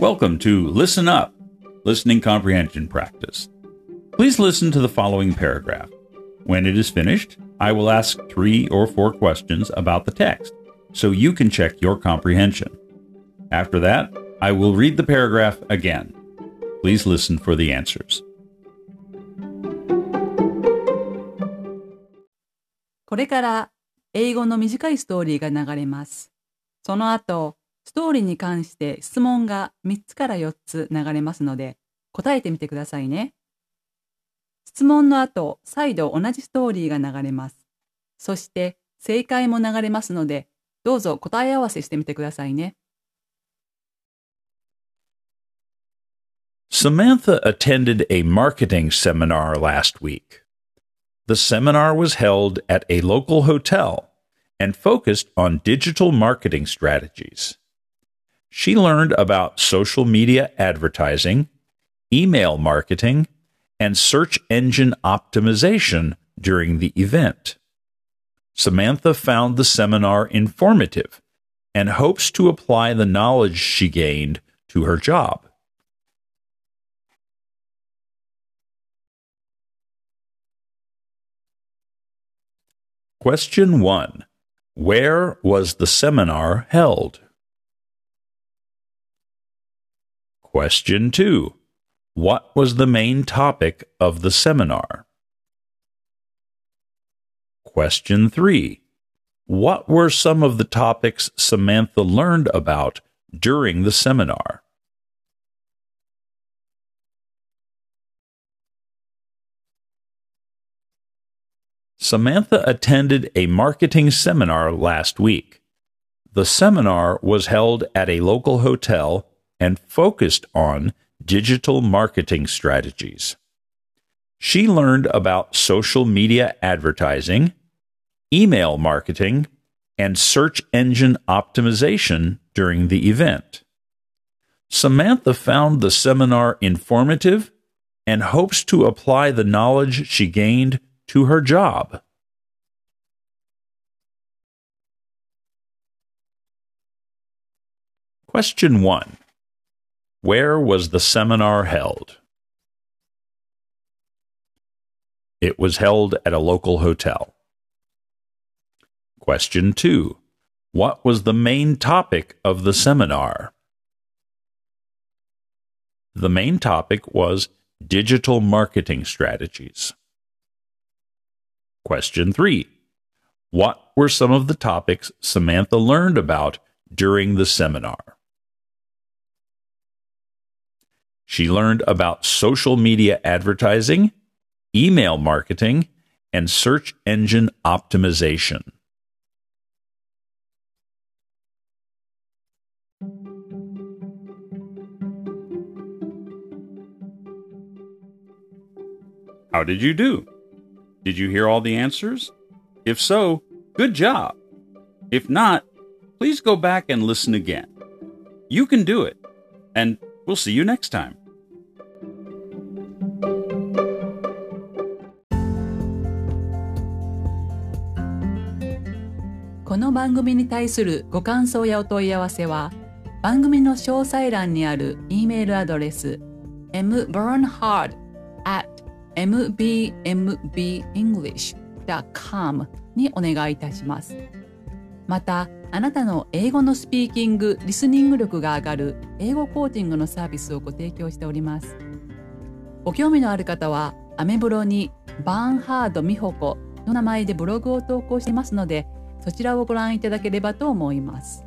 Welcome to Listen Up, Listening Comprehension Practice. Please listen to the following paragraph. When it is finished, I will ask three or four questions about the text so you can check your comprehension. After that, I will read the paragraph again. Please listen for the answers. これから英語の短いストーリーが流れます。その後、 ストーリーに関して質問が3つから4つ流れますので、答えてみてくださいね。質問の後、再度同じストーリーが流れます。そして、正解も流れますので、どうぞ答え合わせしてみてくださいね。Samantha attended a marketing seminar last week. The seminar was held at a local hotel and focused on digital marketing strategies. She learned about social media advertising, email marketing, and search engine optimization during the event. Samantha found the seminar informative and hopes to apply the knowledge she gained to her job. Question 1. Where was the seminar held? Question 2. What was the main topic of the seminar? Question 3. What were some of the topics Samantha learned about during the seminar? Samantha attended a marketing seminar last week. The seminar was held at a local hotel and focused on digital marketing strategies. She learned about social media advertising, email marketing, and search engine optimization during the event. Samantha found the seminar informative and hopes to apply the knowledge she gained to her job. Question 1. Where was the seminar held? It was held at a local hotel. Question 2. What was the main topic of the seminar? The main topic was digital marketing strategies. Question 3. What were some of the topics Samantha learned about during the seminar? She learned about social media advertising, email marketing, and search engine optimization. How did you do? Did you hear all the answers? If so, good job. If not, please go back and listen again. You can do it, and we'll see you next time. この番組に対するご感想やお問い合わせは番組の詳細欄にある E メールアドレス mbernhard.mbmbenglish.com にお願いいたします。また、あなたの英語のスピーキング、リスニング力が上がる英語コーチングのサービスをご提供しております。ご興味のある方は、アメブロにバーンハード美穂子の名前でブログを投稿していますので、そちらをご覧いただければと思います。